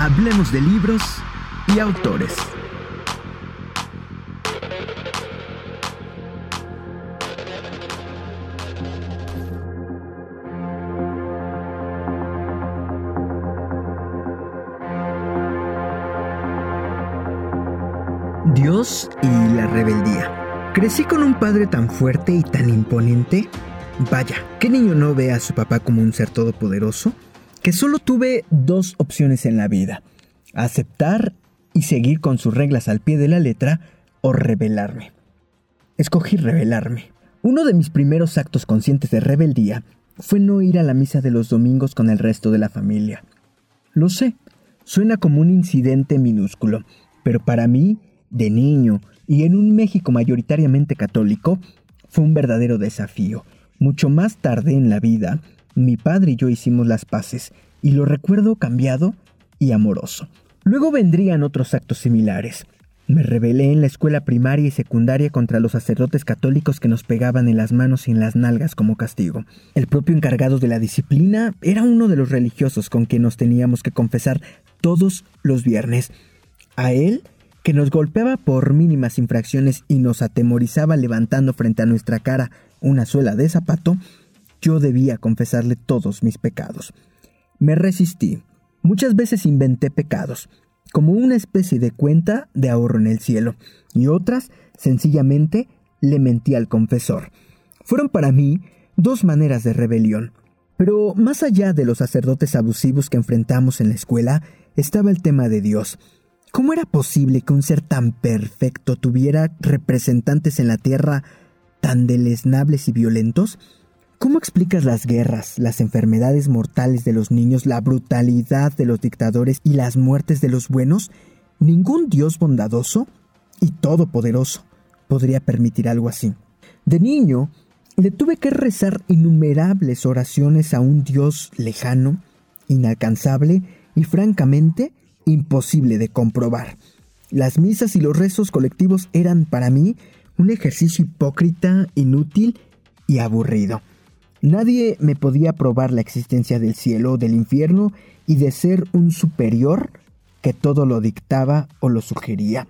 Hablemos de libros y autores. Dios y la rebeldía. Crecí con un padre tan fuerte y tan imponente. Vaya, ¿qué niño no ve a su papá como un ser todopoderoso? Que solo tuve dos opciones en la vida. Aceptar y seguir con sus reglas al pie de la letra o rebelarme. Escogí rebelarme. Uno de mis primeros actos conscientes de rebeldía fue no ir a la misa de los domingos con el resto de la familia. Lo sé, suena como un incidente minúsculo, pero para mí de niño y en un México mayoritariamente católico, fue un verdadero desafío. Mucho más tarde en la vida, mi padre y yo hicimos las paces, y lo recuerdo cambiado y amoroso. Luego vendrían otros actos similares. Me rebelé en la escuela primaria y secundaria contra los sacerdotes católicos que nos pegaban en las manos y en las nalgas como castigo. El propio encargado de la disciplina era uno de los religiosos con quien nos teníamos que confesar todos los viernes. A él que nos golpeaba por mínimas infracciones y nos atemorizaba levantando frente a nuestra cara una suela de zapato, yo debía confesarle todos mis pecados. Me resistí. Muchas veces inventé pecados, como una especie de cuenta de ahorro en el cielo, y otras, sencillamente, le mentí al confesor. Fueron para mí dos maneras de rebelión. Pero más allá de los sacerdotes abusivos que enfrentamos en la escuela, estaba el tema de Dios, ¿Cómo era posible que un ser tan perfecto tuviera representantes en la Tierra tan deleznables y violentos? ¿Cómo explicas las guerras, las enfermedades mortales de los niños, la brutalidad de los dictadores y las muertes de los buenos? Ningún Dios bondadoso y todopoderoso podría permitir algo así. De niño, le tuve que rezar innumerables oraciones a un Dios lejano, inalcanzable y francamente imposible de comprobar. Las misas y los rezos colectivos eran para mí un ejercicio hipócrita, inútil y aburrido. Nadie me podía probar la existencia del cielo o del infierno y de ser un superior que todo lo dictaba o lo sugería.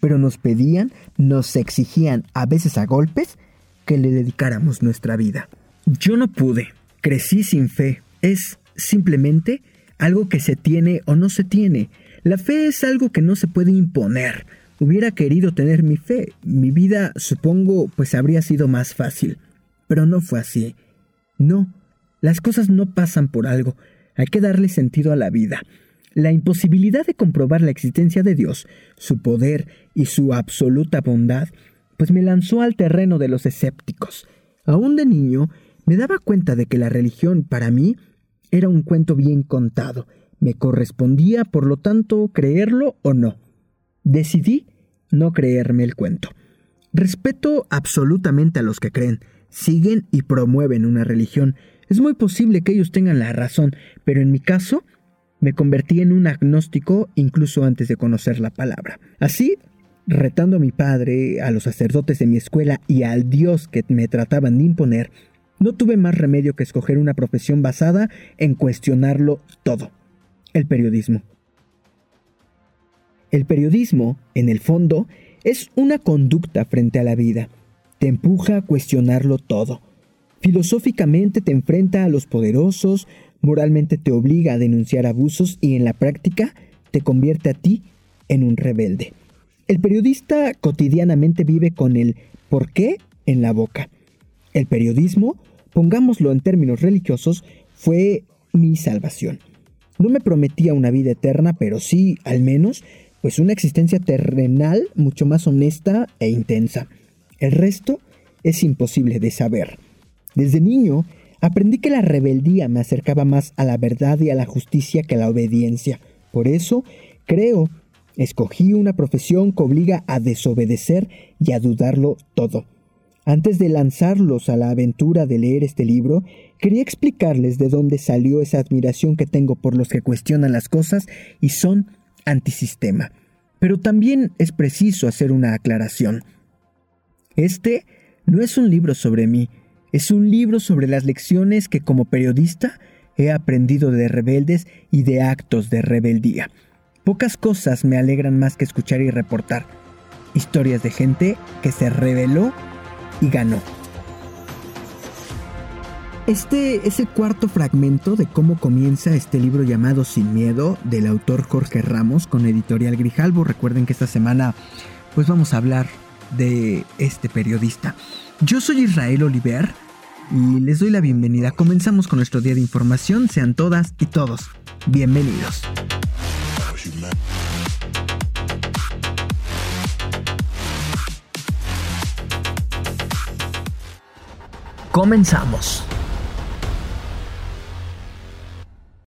Pero nos pedían, nos exigían, a veces a golpes, que le dedicáramos nuestra vida. Yo no pude, crecí sin fe. Es simplemente algo que se tiene o no se tiene. La fe es algo que no se puede imponer. Hubiera querido tener mi fe. Mi vida, supongo, pues habría sido más fácil. Pero no fue así. No, las cosas no pasan por algo. Hay que darle sentido a la vida. La imposibilidad de comprobar la existencia de Dios, su poder y su absoluta bondad, pues me lanzó al terreno de los escépticos. Aún de niño, me daba cuenta de que la religión, para mí, era un cuento bien contado. Me correspondía, por lo tanto, creerlo o no. Decidí no creerme el cuento. Respeto absolutamente a los que creen, siguen y promueven una religión. Es muy posible que ellos tengan la razón, pero en mi caso me convertí en un agnóstico incluso antes de conocer la palabra. Así, retando a mi padre, a los sacerdotes de mi escuela y al Dios que me trataban de imponer, no tuve más remedio que escoger una profesión basada en cuestionarlo todo, el periodismo. El periodismo, en el fondo, es una conducta frente a la vida. Te empuja a cuestionarlo todo. Filosóficamente te enfrenta a los poderosos, moralmente te obliga a denunciar abusos y en la práctica te convierte a ti en un rebelde. El periodista cotidianamente vive con el ¿por qué? en la boca. El periodismo pongámoslo en términos religiosos, fue mi salvación. No me prometía una vida eterna, pero sí, al menos, pues una existencia terrenal mucho más honesta e intensa. El resto es imposible de saber. Desde niño aprendí que la rebeldía me acercaba más a la verdad y a la justicia que a la obediencia. Por eso, creo, escogí una profesión que obliga a desobedecer y a dudarlo todo. Antes de lanzarlos a la aventura de leer este libro, quería explicarles de dónde salió esa admiración que tengo por los que cuestionan las cosas y son antisistema. Pero también es preciso hacer una aclaración. Este no es un libro sobre mí, es un libro sobre las lecciones que como periodista he aprendido de rebeldes y de actos de rebeldía. Pocas cosas me alegran más que escuchar y reportar historias de gente que se rebeló y ganó. Este es el cuarto fragmento de cómo comienza este libro llamado Sin Miedo del autor Jorge Ramos con editorial Grijalbo. Recuerden que esta semana pues vamos a hablar de este periodista. Yo soy Israel Oliver y les doy la bienvenida. Comenzamos con nuestro día de información. Sean todas y todos bienvenidos. Comenzamos.